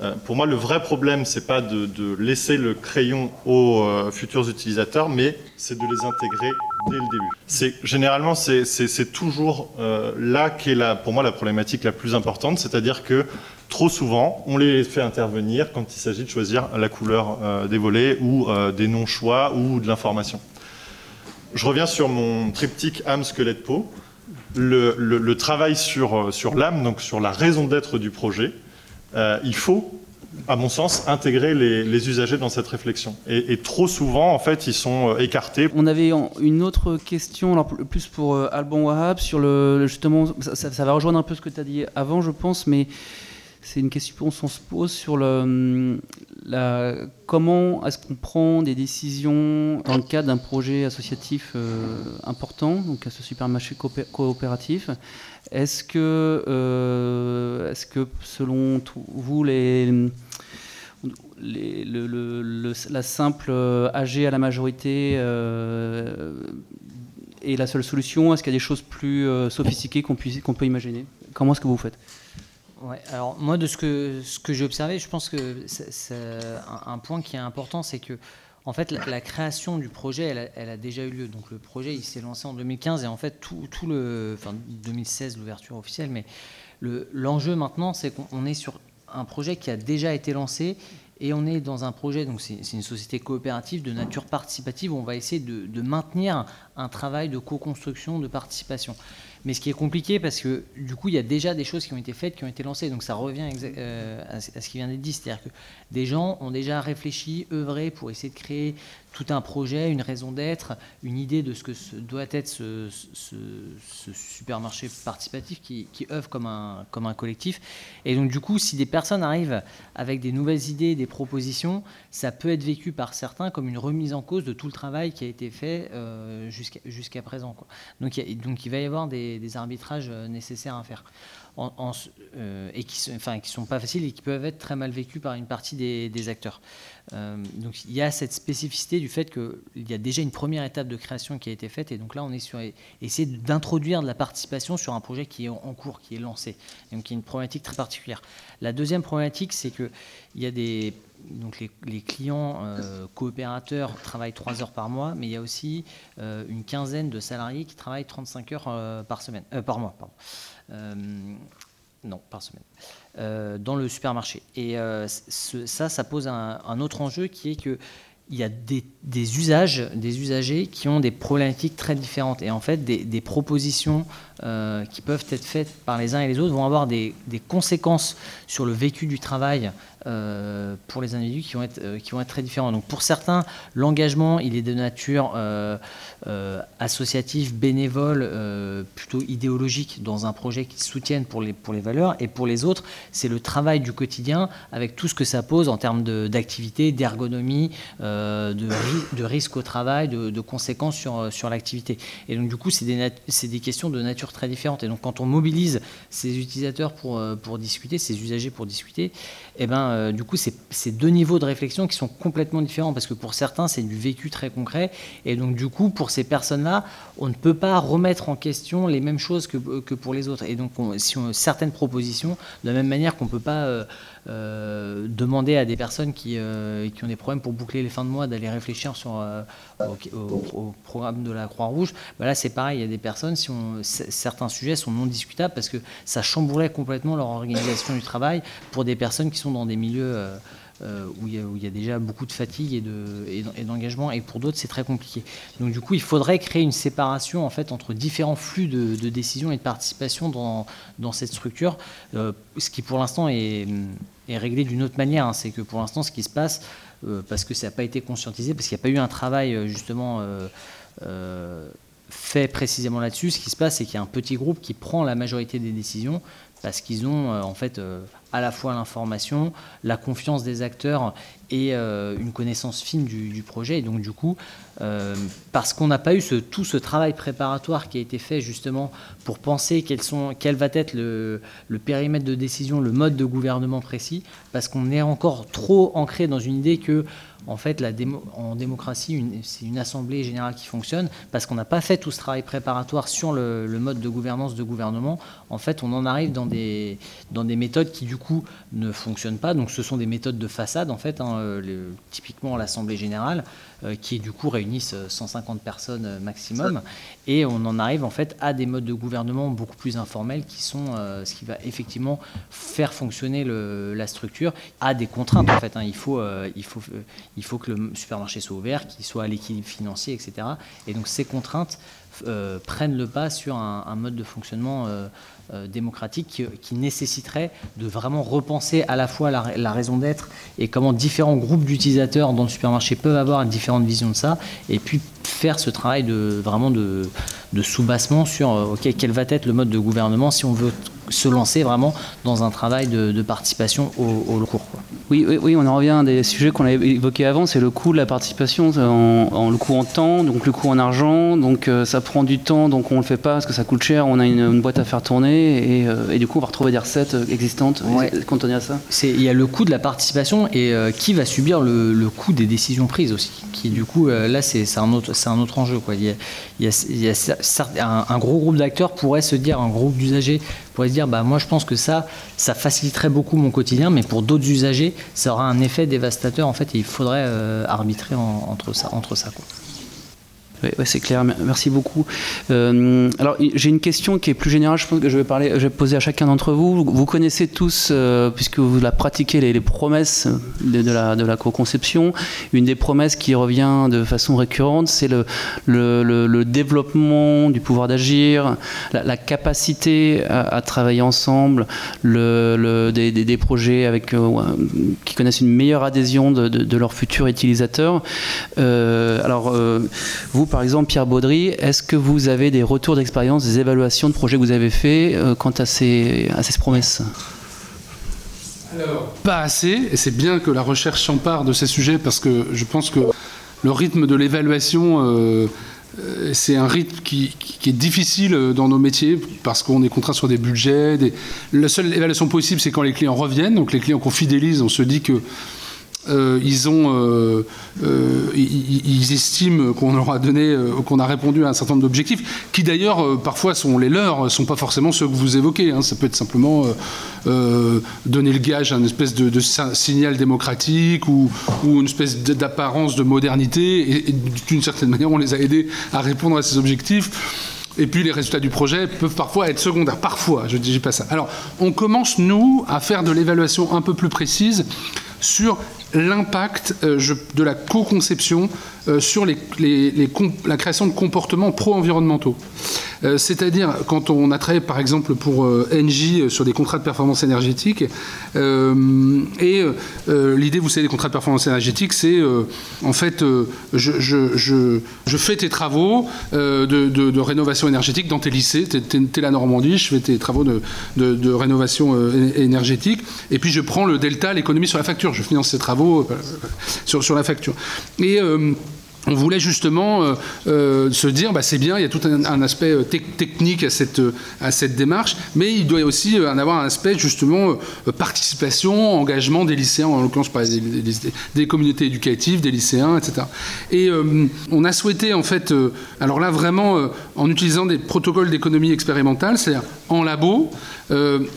euh, pour moi, le vrai problème, c'est pas de, laisser le crayon aux euh, futurs utilisateurs, mais c'est de les intégrer dès le début. C'est généralement c'est toujours euh, là qu'est la, pour moi la problématique la plus importante, c'est-à-dire que trop souvent, on les fait intervenir quand il s'agit de choisir la couleur des volets ou des non-choix ou de l'information. Je reviens sur mon triptyque âme, squelette, peau. Le, travail sur l'âme, donc sur la raison d'être du projet, euh, il faut, à mon sens, intégrer les, usagers dans cette réflexion. Et, trop souvent, en fait, ils sont euh, écartés. On avait une autre question, alors plus pour euh, Alban Wahab, sur le, justement, ça, va rejoindre un peu ce que tu as dit avant, je pense, mais c'est une question qu'on se pose sur le, comment est-ce qu'on prend des décisions dans le cadre d'un projet associatif important, donc à ce supermarché coopératif? Est-ce que, euh, est que selon vous, la simple AG à la majorité euh, est la seule solution? Est-ce qu'il y a des choses plus euh, sophistiquées qu'on peut imaginer? Comment est-ce que vous faites? Alors moi de ce que, ce que j'ai observé, je pense que c'est, un, point qui est important, c'est que en fait, la, création du projet, elle a, déjà eu lieu. Donc le projet, il s'est lancé en 2015 et en fait, tout, tout le, enfin 2016 l'ouverture officielle, mais l'enjeu maintenant, c'est qu'on est sur un projet qui a déjà été lancé et on est dans un projet, donc c'est une société coopérative de nature participative, où on va essayer de, maintenir un travail de co-construction, de participation. Mais ce qui est compliqué, parce que du coup, il y a déjà des choses qui ont été faites, qui ont été lancées. Donc ça revient euh, à ce qui vient d'être dit. C'est-à-dire que des gens ont déjà réfléchi, œuvré pour essayer de créer tout un projet, une raison d'être, une idée de ce que doit être ce, supermarché participatif qui, œuvre comme un, collectif. Et donc du coup, si des personnes arrivent avec des nouvelles idées, des propositions, ça peut être vécu par certains comme une remise en cause de tout le travail qui a été fait euh, jusqu'à présent. Donc, il va y avoir des arbitrages euh, nécessaires à faire euh, et qui ne qui sont pas faciles et qui peuvent être très mal vécus par une partie des, acteurs. Euh, donc il y a cette spécificité du fait qu'il y a déjà une première étape de création qui a été faite et donc là on est sur essayer d'introduire de la participation sur un projet qui est en cours, qui est lancé, donc qui est une problématique très particulière. La deuxième problématique c'est que il y a des donc les, clients euh, coopérateurs travaillent 3 heures par mois, mais il y a aussi une quinzaine de salariés qui travaillent 35 heures par semaine, par mois. Euh, non, par semaine, euh, dans le supermarché. Et euh, ça, ça pose un, autre enjeu qui est que il y a des, usages, des usagers qui ont des problématiques très différentes. Et en fait, des, propositions qui peuvent être faites par les uns et les autres vont avoir des conséquences sur le vécu du travail euh, pour les individus qui vont, être, euh, qui vont être très différents. Donc pour certains, l'engagement, il est de nature euh, associative, bénévole, plutôt idéologique dans un projet qui soutienne pour les, pour les valeurs. Et pour les autres, c'est le travail du quotidien avec tout ce que ça pose en termes d'activité, d'ergonomie, de, de risque au travail, de, conséquences sur, sur l'activité. Et donc du coup, c'est des, des questions de nature très différente. Et donc quand on mobilise ces utilisateurs pour, pour discuter, ces usagers pour discuter, eh ben, euh, du coup, c'est deux niveaux de réflexion qui sont complètement différents parce que pour certains, c'est du vécu très concret. Et donc, du coup, pour ces personnes-là, on ne peut pas remettre en question les mêmes choses que, que pour les autres. Et donc, certaines propositions, de la même manière qu'on ne peut pas euh, euh, demander à des personnes qui, qui, ont des problèmes pour boucler les fins de mois d'aller réfléchir sur, au, programme de la Croix-Rouge, bah là, c'est pareil. Il y a des personnes, si certains sujets sont non discutables parce que ça chamboulait complètement leur organisation du travail pour des personnes qui sont dans des euh, euh, où, il y a, déjà beaucoup de fatigue et d'engagement, et, pour d'autres c'est très compliqué. Donc du coup, il faudrait créer une séparation en fait entre différents flux de, décision et de participation dans, cette structure, euh, ce qui pour l'instant est, réglé d'une autre manière. Hein. C'est que pour l'instant, ce qui se passe, parce que ça n'a pas été conscientisé, parce qu'il n'y a pas eu un travail justement fait précisément là-dessus, ce qui se passe, c'est qu'il y a un petit groupe qui prend la majorité des décisions parce qu'ils ont en fait à la fois l'information, la confiance des acteurs et euh, une connaissance fine du, projet. Et donc du coup, euh, parce qu'on n'a pas eu tout ce travail préparatoire qui a été fait justement pour penser quel va être le, périmètre de décision, le mode de gouvernement précis, parce qu'on est encore trop ancré dans une idée que en fait, en démocratie, c'est une assemblée générale qui fonctionne parce qu'on n'a pas fait tout ce travail préparatoire sur le, mode de gouvernance de gouvernement. En fait, on en arrive dans des, dans des méthodes qui, du coup, ne fonctionnent pas. Donc, ce sont des méthodes de façade, en fait, hein, euh, typiquement l'assemblée générale, euh, qui, du coup, réunissent 150 personnes euh, maximum. Et on en arrive, en fait, à des modes de gouvernement beaucoup plus informels qui sont ce qui va effectivement faire fonctionner la structure à des contraintes, en fait. Hein. Il faut, il faut il faut que le supermarché soit ouvert, qu'il soit à l'équilibre financier, etc. Et donc ces contraintes euh, prennent le pas sur un, mode de fonctionnement euh, euh, démocratique qui, nécessiterait de vraiment repenser à la fois la, raison d'être et comment différents groupes d'utilisateurs dans le supermarché peuvent avoir différentes visions de ça, et puis faire ce travail de vraiment de, soubassement sur quel va être le mode de gouvernement si on veut se lancer vraiment dans un travail de, participation au, au cours. Oui, oui, oui, on en revient à des sujets qu'on avait évoqués avant, c'est le coût de la participation, en, le coût en temps, donc le coût en argent, donc euh, ça prend du temps, donc on ne le fait pas parce que ça coûte cher, on a une, boîte à faire tourner, et, euh, et, du coup on va retrouver des recettes euh, existantes ouais. cantonnées à ça. Il y a le coût de la participation et qui va subir le, coût des décisions prises aussi, qui du coup, là c'est un, autre, un autre enjeu. Quoi. Il, y a, un, gros groupe d'acteurs pourrait se dire, un groupe d'usagers pourrait se dire, bah, moi je pense que ça, faciliterait beaucoup mon quotidien, mais pour d'autres usagers, ça aura un effet dévastateur en fait, et il faudrait euh, arbitrer entre ça. Entre ça. Oui, c'est clair. Merci beaucoup. Euh, alors, j'ai une question qui est plus générale. Je pense que je vais poser à chacun d'entre vous. Vous connaissez tous, euh, puisque vous la pratiquez, les, promesses de, la, co-conception. Une des promesses qui revient de façon récurrente, c'est le, développement du pouvoir d'agir, la, capacité à, travailler ensemble, le, des, des, projets avec, euh, qui connaissent une meilleure adhésion de, de, leurs futurs utilisateurs. alors, vous, par exemple, Pierre Baudry, est-ce que vous avez des retours d'expérience, des évaluations de projets que vous avez faits euh, quant à ces, promesses? Alors, pas assez, et c'est bien que la recherche s'empare de ces sujets parce que je pense que le rythme de l'évaluation, euh, euh, c'est un rythme qui, est difficile dans nos métiers parce qu'on est contraint sur des budgets. La seule évaluation possible, c'est quand les clients reviennent. Donc les clients qu'on fidélise, on se dit que euh, euh, euh, ils, estiment qu'on leur a donné, qu'on a répondu à un certain nombre d'objectifs, qui d'ailleurs parfois sont les leurs, sont pas forcément ceux que vous évoquez. Hein. Ça peut être simplement donner le gage à une espèce de, signal démocratique ou, une espèce d'apparence de modernité, et, d'une certaine manière, on les a aidés à répondre à ces objectifs. Et puis les résultats du projet peuvent parfois être secondaires. Parfois, je ne dis pas ça. Alors, on commence, nous, à faire de l'évaluation un peu plus précise sur l'impact euh, de la co-conception euh, sur la création de comportements pro-environnementaux. Euh, c'est-à-dire, quand on a travaillé par exemple pour Engie sur des contrats de performance énergétique, et l'idée, vous savez, des contrats de performance énergétique, c'est en fait, je, fais tes travaux de, rénovation énergétique dans tes lycées, t'es la Normandie, je fais tes travaux de, rénovation énergétique, et puis je prends le delta, l'économie sur la facture, je finance ces travaux euh, sur, la facture. Et euh, on voulait justement euh, se dire, bah, c'est bien, il y a tout un, aspect technique à cette, à cette démarche, mais il doit aussi en avoir un aspect justement participation, engagement des lycéens, en l'occurrence par des, des, communautés éducatives, des lycéens, etc. Et on a souhaité en fait, alors là vraiment en utilisant des protocoles d'économie expérimentale, c'est-à-dire en labo,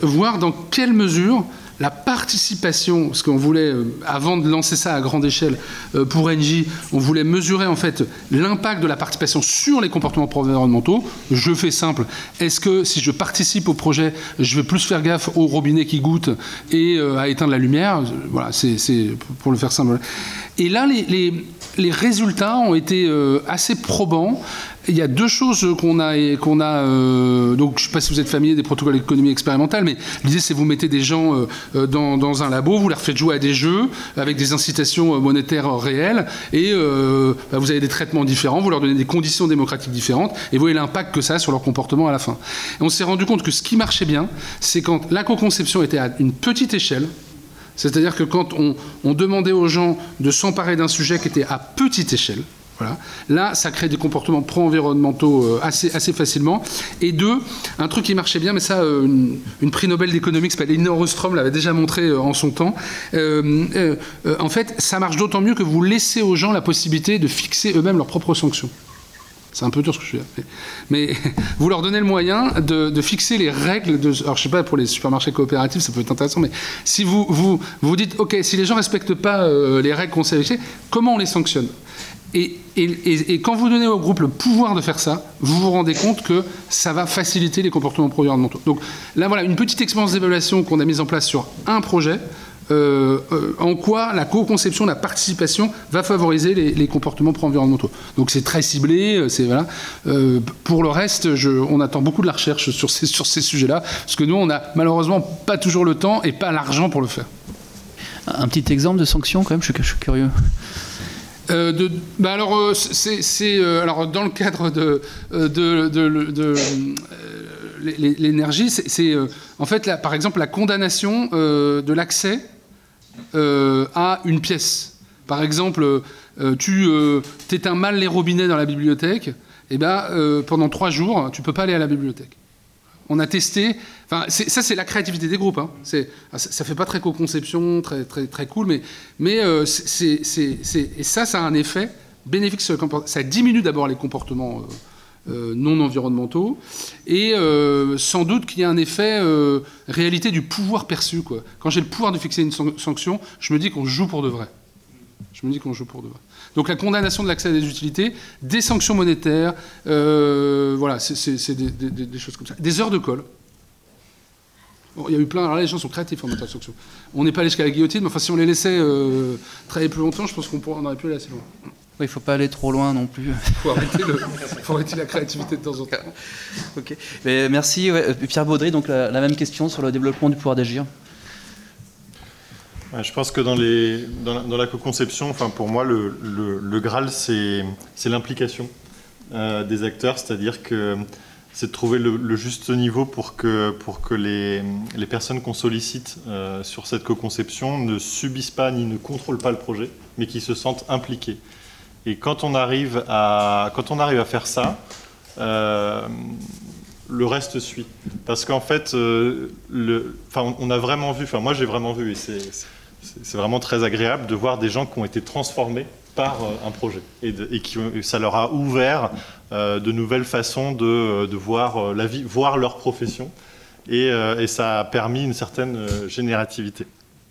voir dans quelle mesure la participation, parce qu'on voulait, euh, avant de lancer ça à grande échelle euh, pour Engie, on voulait mesurer en fait l'impact de la participation sur les comportements environnementaux. Je fais simple. Est-ce que si je participe au projet, je vais plus faire gaffe au robinet qui goûte et euh, à éteindre la lumière? Voilà, c'est pour le faire simple. Et là, les, résultats ont été assez probants. Il y a deux choses qu'on a, qu'on a euh, donc je ne sais pas si vous êtes familier des protocoles d'économie expérimentale, mais l'idée c'est vous mettez des gens euh, euh, dans, un labo, vous leur faites jouer à des jeux avec des incitations monétaires réelles, et bah, vous avez des traitements différents, vous leur donnez des conditions démocratiques différentes, et vous voyez l'impact que ça a sur leur comportement à la fin. On s'est rendu compte que ce qui marchait bien, c'est quand la co-conception était à une petite échelle, c'est-à-dire que quand on demandait aux gens de s'emparer d'un sujet qui était à petite échelle, Là, ça crée des comportements pro-environnementaux euh, assez, facilement. Et deux, un truc qui marchait bien, mais ça, euh, une, prix Nobel d'économie qui s'appelle Elinor Ostrom l'avait déjà montré euh, en son temps. en fait, ça marche d'autant mieux que vous laissez aux gens la possibilité de fixer eux-mêmes leurs propres sanctions. C'est un peu dur ce que je fais. Mais vous leur donnez le moyen de, fixer les règles. Alors, je sais pas, pour les supermarchés coopératifs, ça peut être intéressant, mais si vous vous, dites, OK, si les gens respectent pas les règles qu'on s'est comment on les sanctionne? Et, quand vous donnez au groupe le pouvoir de faire ça, vous vous rendez compte que ça va faciliter les comportements pro-environnementaux. Donc là, voilà, une petite expérience d'évaluation qu'on a mise en place sur un projet. Euh, euh, en quoi la co-conception, la participation va favoriser les, comportements pro-environnementaux. Donc c'est très ciblé, euh, c'est voilà. pour le reste, on attend beaucoup de la recherche sur ces, sur ces sujets-là, parce que nous, on n'a malheureusement pas toujours le temps et pas l'argent pour le faire. Un petit exemple de sanction quand même, je suis curieux. Euh, bah alors, euh, c'est, euh, alors, dans le cadre de, l'énergie, c'est, en fait, là, par exemple, la condamnation de l'accès à une pièce. Par exemple, tu éteins mal les robinets dans la bibliothèque, et eh ben, pendant trois jours, tu peux pas aller à la bibliothèque. On a testé. Enfin, ça, c'est la créativité des groupes. Hein. Ah, ça, fait pas très co-conception, très, très, très cool, mais, mais euh, c'est, et ça, ça a un effet bénéfique sur le comportement. Ça diminue d'abord les comportements euh, euh, non environnementaux, et sans doute qu'il y a un effet réalité du pouvoir perçu. Quand j'ai le pouvoir de fixer une sanction, je me dis qu'on joue pour de vrai. Je me dis qu'on joue pour demain. Donc la condamnation de l'accès à des utilités, des sanctions monétaires, euh, voilà, c'est des, choses comme ça. Des heures de colle. il y a eu plein. Alors là, les gens sont créatifs en matière de sanctions. On n'est pas allé jusqu'à la guillotine, mais enfin, si on les laissait euh, travailler plus longtemps, je pense qu'on aurait pu aller assez loin. Oui, il ne faut pas aller trop loin non plus. Il faut, arrêter la créativité de temps en temps. ok. merci. Pierre Baudry, donc la, même question sur le développement du pouvoir d'agir. Je pense que dans, la, co-conception, enfin, pour moi, le, Graal, c'est l'implication euh, des acteurs, c'est-à-dire que c'est de trouver le, juste niveau pour que, les, personnes qu'on sollicite euh, sur cette co-conception ne subissent pas ni ne contrôlent pas le projet, mais qui se sentent impliquées. Et quand on arrive à, quand on arrive à faire ça, euh, le reste suit. Parce qu'en fait, on a vraiment vu, enfin moi j'ai vraiment vu, et c'est c'est vraiment très agréable de voir des gens qui ont été transformés par euh, un projet et, qui ça leur a ouvert euh, de nouvelles façons de, euh, voir la vie, voir leur profession et, ça a permis une certaine générativité.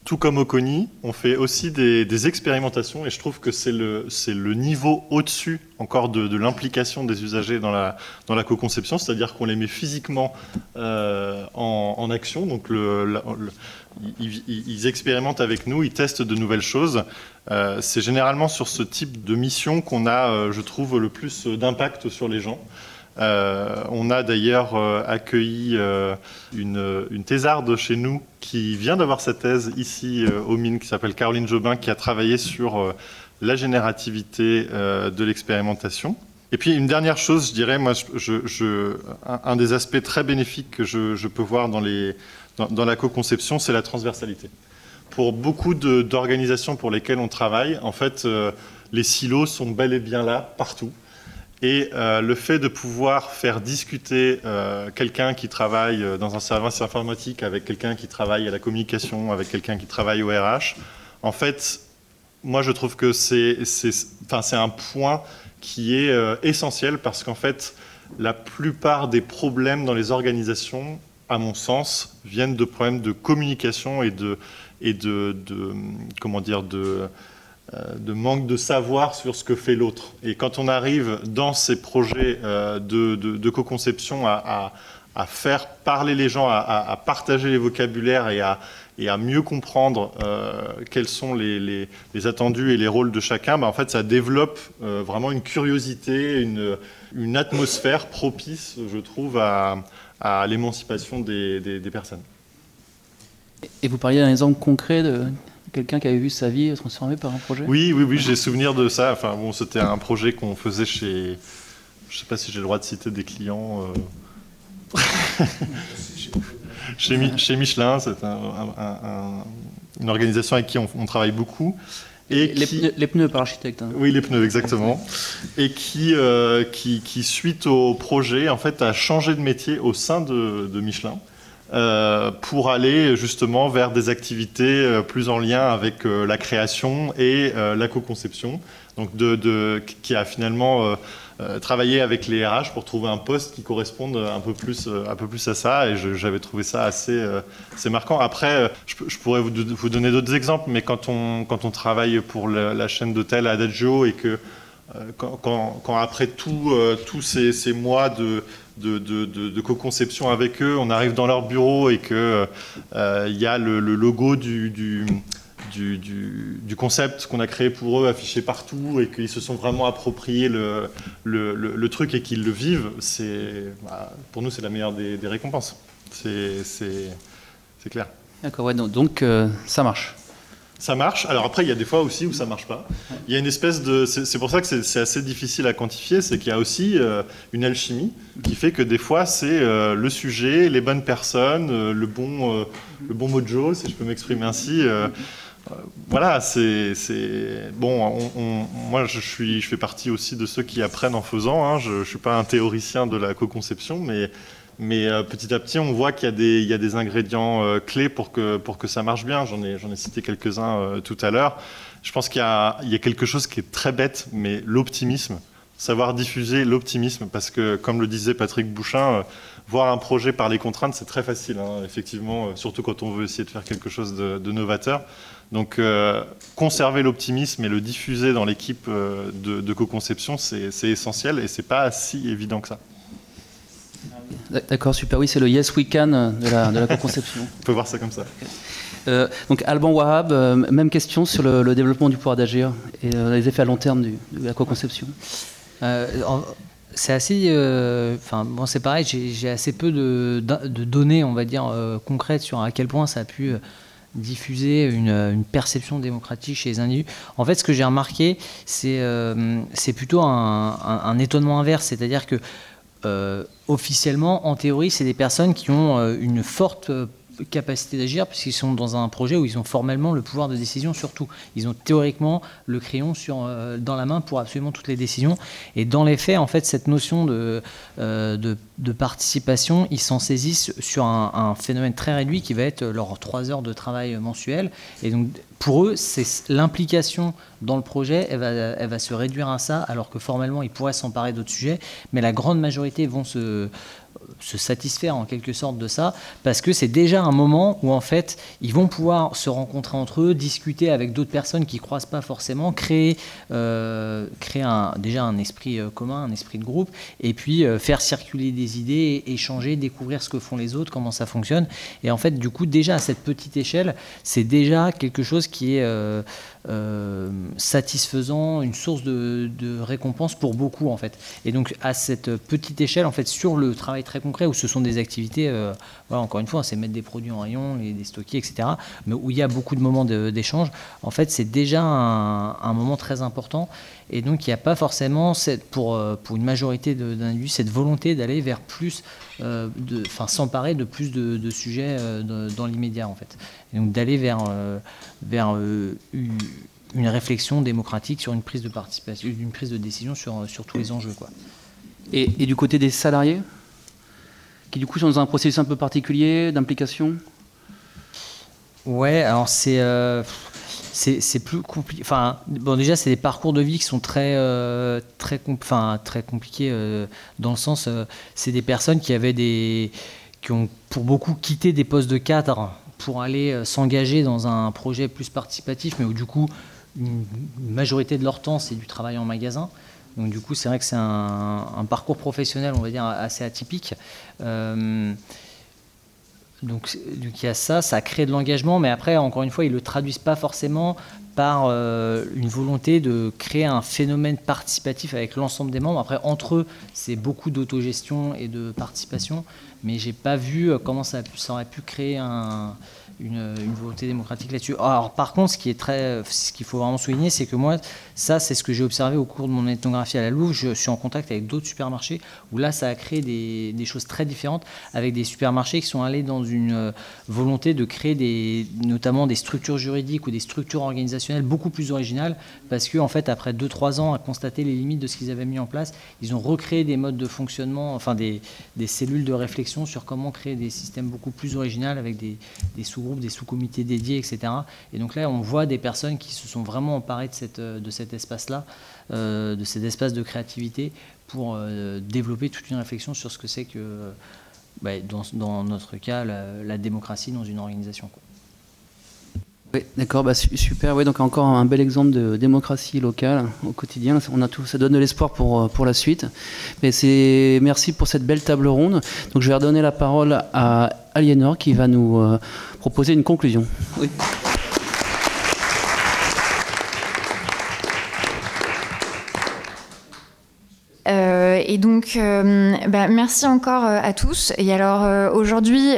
Tout comme au CONI, on fait aussi des, expérimentations et je trouve que c'est le, le, niveau au-dessus encore de, l'implication des usagers dans la, dans la co-conception, c'est-à-dire qu'on les met physiquement en, action. Donc le, ils, expérimentent avec nous, ils testent de nouvelles choses. Euh, c'est généralement sur ce type de mission qu'on a, euh, je trouve, le plus d'impact sur les gens. Euh, on a d'ailleurs accueilli une, thésarde chez nous qui vient d'avoir sa thèse ici au Mines, qui s'appelle Caroline Jobin, qui a travaillé sur la générativité de l'expérimentation. Et puis une dernière chose, je dirais, moi, un, des aspects très bénéfiques que je peux voir dans les, dans, la co-conception, c'est la transversalité. Pour beaucoup d'organisations pour lesquelles on travaille, en fait, euh, les silos sont bel et bien là, partout. Et euh, le fait de pouvoir faire discuter euh, quelqu'un qui travaille dans un service informatique avec quelqu'un qui travaille à la communication, avec quelqu'un qui travaille au RH, en fait, moi je trouve que c'est un point qui est essentiel parce qu'en fait, la plupart des problèmes dans les organisations à mon sens, viennent de problèmes de communication et de, et de, comment dire, de, euh, de, manque de savoir sur ce que fait l'autre. Et quand on arrive dans ces projets euh, de, de co-conception à, à, faire parler les gens, à, partager les vocabulaires et à, et mieux comprendre euh, quels sont les, les, attendus et les rôles de chacun, bah, en fait, ça développe vraiment une curiosité, une, une atmosphère propice, je trouve, à, à l'émancipation des, personnes. Et vous parliez d'un exemple concret de quelqu'un qui avait vu sa vie transformée par un projet? Oui, oui, oui, j'ai souvenir de ça. Enfin, bon, c'était un projet qu'on faisait chez. Je ne sais pas si j'ai le droit de citer des clients. Euh, chez, chez, Michelin, c'est une organisation avec qui on travaille beaucoup. Et les, pneus, par architecte. Hein. Oui, les pneus, exactement. et qui, euh, qui, qui, suite au projet, en fait, a changé de métier au sein de, Michelin. Euh, pour aller justement vers des activités euh, plus en lien avec la création et la co-conception, donc de, de, qui a finalement euh, travailler avec les RH pour trouver un poste qui corresponde un peu plus, euh, un peu plus à ça. Et j'avais trouvé ça assez, euh, assez marquant. Après, je, pourrais vous, vous donner d'autres exemples, mais quand on, quand on travaille pour la, chaîne d'hôtel Adagio et que quand, quand, après tous ces, mois de, co-conception avec eux, on arrive dans leur bureau et qu'il il y a le, logo du du, concept qu'on a créé pour eux, affiché partout, et qu'ils se sont vraiment appropriés le, le, truc et qu'ils le vivent, c'est, bah, pour nous, c'est la meilleure des, récompenses. C'est, clair. D'accord, ouais, donc, euh, ça marche. Ça marche. Alors après, il y a des fois aussi où ça marche pas. Il y a une espèce de. C'est pour ça que c'est assez difficile à quantifier, c'est qu'il y a aussi euh, une alchimie qui fait que des fois c'est euh, le sujet, les bonnes personnes, le bon, le bon mojo, si je peux m'exprimer ainsi voilà, c'est bon. moi, je suis, je fais partie aussi de ceux qui apprennent en faisant. Hein. Je, ne suis pas un théoricien de la co-conception, mais mais euh, petit à petit, on voit qu'il y a des, ingrédients euh, clés pour que ça marche bien. J'en ai ai cité quelques uns euh, tout à l'heure. Je pense qu'il y a il y a quelque chose qui est très bête, mais l'optimisme. savoir diffuser l'optimisme, parce que comme le disait Patrick Bouchin, voir un projet par les contraintes, c'est très facile, hein, effectivement, surtout quand on veut essayer de faire quelque chose de, novateur. Donc, conserver l'optimisme et le diffuser dans l'équipe de, de co-conception, c'est essentiel et c'est pas si évident que ça. D'accord, super. Oui, c'est le Yes We Can de la, de la co-conception. On peut voir ça comme ça. Euh, donc Alban Wahab, euh, même question sur le, développement du pouvoir d'agir et euh, les effets à long terme de la co-conception. c'est assez, enfin bon, c'est pareil. J'ai assez peu de, de, données, on va dire concrètes sur à quel point ça a pu diffuser une, perception démocratique chez les individus. En fait, ce que j'ai remarqué, c'est c'est plutôt un, un, étonnement inverse, c'est-à-dire que officiellement, en théorie, c'est des personnes qui ont une forte capacité d'agir puisqu'ils sont dans un projet où ils ont formellement le pouvoir de décision sur tout. Ils ont théoriquement le crayon sur, euh, dans la main pour absolument toutes les décisions. Et dans les faits, en fait, cette notion de, euh, de, participation, ils s'en saisissent sur un, phénomène très réduit qui va être leurs trois heures de travail mensuel. Et donc, pour eux, c'est l'implication dans le projet, elle va, elle va se réduire à ça, alors que formellement, ils pourraient s'emparer d'autres sujets. Mais la grande majorité vont se se satisfaire en quelque sorte de ça, parce que c'est déjà un moment où en fait ils vont pouvoir se rencontrer entre eux, discuter avec d'autres personnes qui croisent pas forcément, créer, euh, créer un, déjà un esprit euh, commun, un esprit de groupe, et puis euh, faire circuler des idées, échanger, découvrir ce que font les autres, comment ça fonctionne. Et en fait, du coup, déjà à cette petite échelle, c'est déjà quelque chose qui est euh, satisfaisant, une source de, récompense pour beaucoup en fait. Et donc à cette petite échelle, en fait, sur le travail très concret où ce sont des activités, euh, voilà, encore une fois, c'est mettre des produits en rayon, les, les stocker, etc. Mais où il y a beaucoup de moments d'échange, en fait, c'est déjà un, moment très important. Et donc il n'y a pas forcément cette, pour, euh, pour une majorité d'individus cette volonté d'aller vers plus, enfin s'emparer de plus de, sujets dans l'immédiat en fait. Et donc d'aller vers, vers une réflexion démocratique sur une prise de participation, une prise de décision sur, sur tous les enjeux. Quoi. Et, du côté des salariés, qui du coup sont dans un processus un peu particulier d'implication? Ouais, alors c'est euh, c'est plus compliqué. Enfin, bon, déjà, c'est des parcours de vie qui sont très, euh, très, compliqués euh, dans le sens, c'est des personnes qui avaient des, qui ont pour beaucoup quitté des postes de cadre pour aller s'engager dans un projet plus participatif, mais où du coup une majorité de leur temps, c'est du travail en magasin. Donc du coup, c'est vrai que c'est un, parcours professionnel, on va dire, assez atypique. Euh, donc, il y a ça, ça crée de l'engagement, mais après, encore une fois, ils ne le traduisent pas forcément par euh, une volonté de créer un phénomène participatif avec l'ensemble des membres. Après, entre eux, c'est beaucoup d'autogestion et de participation, mais j'ai pas vu euh, comment ça, aurait pu créer un, une, volonté démocratique là-dessus. Alors, par contre, ce ce qu'il faut vraiment souligner, c'est que moi, ça, c'est ce que j'ai observé au cours de mon ethnographie à la Louve. Je suis en contact avec d'autres supermarchés où là, ça a créé des, choses très différentes avec des supermarchés qui sont allés dans une euh, volonté de créer notamment des structures juridiques ou des structures organisationnelles beaucoup plus originales parce que, en fait, après 2-3 ans à constater les limites de ce qu'ils avaient mis en place, ils ont recréé des modes de fonctionnement, enfin des, cellules de réflexion sur comment créer des systèmes beaucoup plus originaux avec des, des sous des sous-comités dédiés, etc. Et donc là, on voit des personnes qui se sont vraiment emparées de, cette, de cet espace-là, euh, de cet espace de créativité, pour euh, développer toute une réflexion sur ce que c'est que, bah, dans, notre cas, la, démocratie dans une organisation. Oui, d'accord, bah, super. Ouais, donc encore un bel exemple de démocratie locale au quotidien. On a tout, ça donne de l'espoir pour, euh, pour la suite. Mais c'est merci pour cette belle table ronde. Donc je vais redonner la parole à Aliénor qui va nous euh, proposer une conclusion. Oui. Et donc, euh, bah, merci encore euh, à tous. Et alors, euh, aujourd'hui,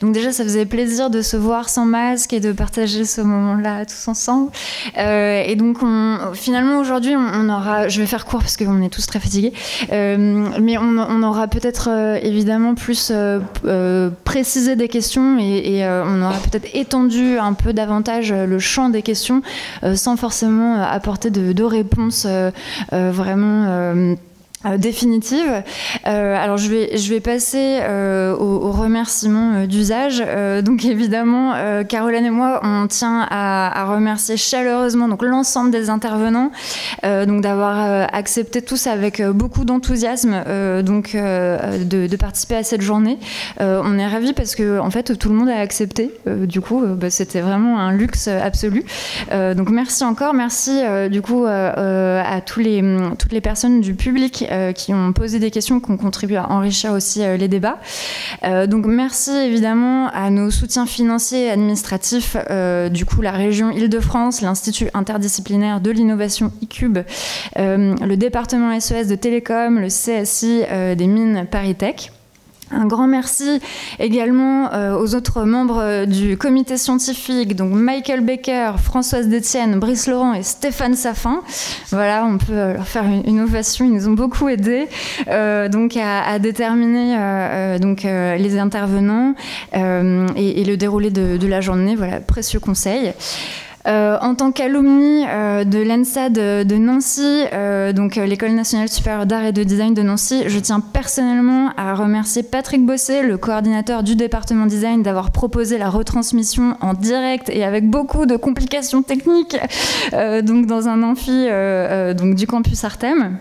donc déjà, ça faisait plaisir de se voir sans masque et de partager ce moment-là tous ensemble. et donc, on, finalement, aujourd'hui, on, aura, je vais faire court parce qu'on est tous très fatigués, mais on, aura peut-être évidemment plus précisé des questions et, on aura peut-être étendu un peu davantage le champ des questions sans forcément apporter de, réponses vraiment définitive. Euh, alors je vais, je vais passer euh, aux, remerciements d'usage. donc évidemment, Caroline et moi, on tient à, remercier chaleureusement donc l'ensemble des intervenants, donc d'avoir accepté tous avec beaucoup d'enthousiasme donc de, participer à cette journée. on est ravis parce que en fait tout le monde a accepté. du coup, bah, c'était vraiment un luxe absolu. donc merci encore, merci du coup à tous les, toutes les personnes du public euh, qui ont posé des questions, qui ont contribué à enrichir aussi euh, les débats. Euh, donc merci évidemment à nos soutiens financiers et administratifs, du coup la région Île-de-France, l'Institut interdisciplinaire de l'innovation ICUBE, le département SES e de Télécom, le CSI des mines ParisTech. Un grand merci également euh, aux autres membres euh, du comité scientifique, donc Michael Becker, Françoise Détienne, Brice Laurent et Stéphane Safin. Voilà, on peut euh, leur faire une, ovation, ils nous ont beaucoup aidés donc à, déterminer donc, les intervenants et, le déroulé de, de la journée. Voilà, précieux conseil. Euh, en tant qu'alumni euh, de l'ENSA de, Nancy, euh, donc l'École nationale supérieure d'art et de design de Nancy, je tiens personnellement à remercier Patrick Bossé, le coordinateur du département design, d'avoir proposé la retransmission en direct et avec beaucoup de complications techniques, donc dans un amphi du campus Artem.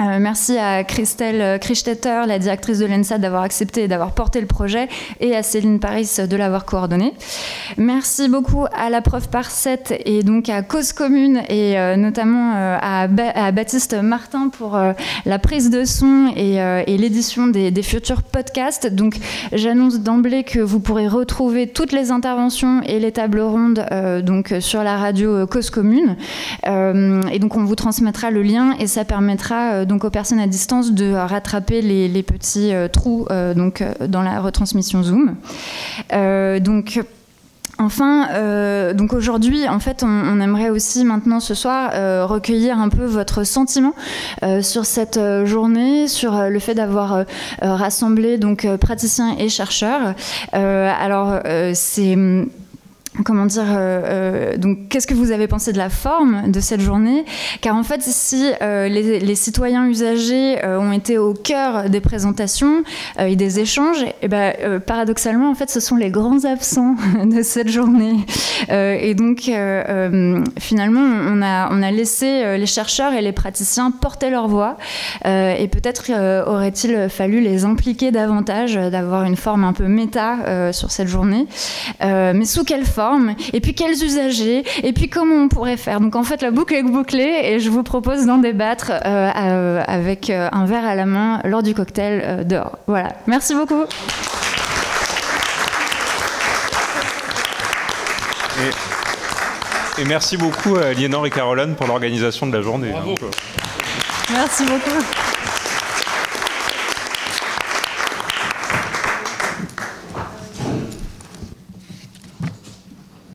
Euh, merci à Christelle Kristetter, la directrice de l'ENSA, d'avoir accepté et d'avoir porté le projet, et à Céline Paris de l'avoir coordonné. Merci beaucoup à la preuve par 7 et donc à Cause Commune et euh, notamment euh, à, Baptiste Martin pour la prise de son et, l'édition des, futurs podcasts. Donc j'annonce d'emblée que vous pourrez retrouver toutes les interventions et les tables rondes donc sur la radio Cause Commune. et donc on vous transmettra le lien et ça permettra donc aux personnes à distance de rattraper les, petits euh, trous euh, donc, euh, dans la retransmission Zoom. donc, Enfin, donc aujourd'hui, en fait, on, aimerait aussi maintenant ce soir recueillir un peu votre sentiment sur cette journée, sur le fait d'avoir rassemblé donc praticiens et chercheurs. alors, c'est comment dire, euh, euh, donc qu'est-ce que vous avez pensé de la forme de cette journée? Car en fait, si euh, les, citoyens usagers ont été au cœur des présentations et des échanges, et eh ben, paradoxalement, en fait, ce sont les grands absents de cette journée. et donc, finalement, on a, on a laissé les chercheurs et les praticiens porter leur voix. et peut-être aurait-il fallu les impliquer davantage, d'avoir une forme un peu méta sur cette journée. mais sous quelle forme et puis quels usagers, et puis comment on pourrait faire. Donc en fait, la boucle est bouclée et je vous propose d'en débattre euh, euh, avec euh, un verre à la main lors du cocktail dehors. Voilà, merci beaucoup. Et, merci beaucoup à Aliénor et Caroline pour l'organisation de la journée. Merci beaucoup.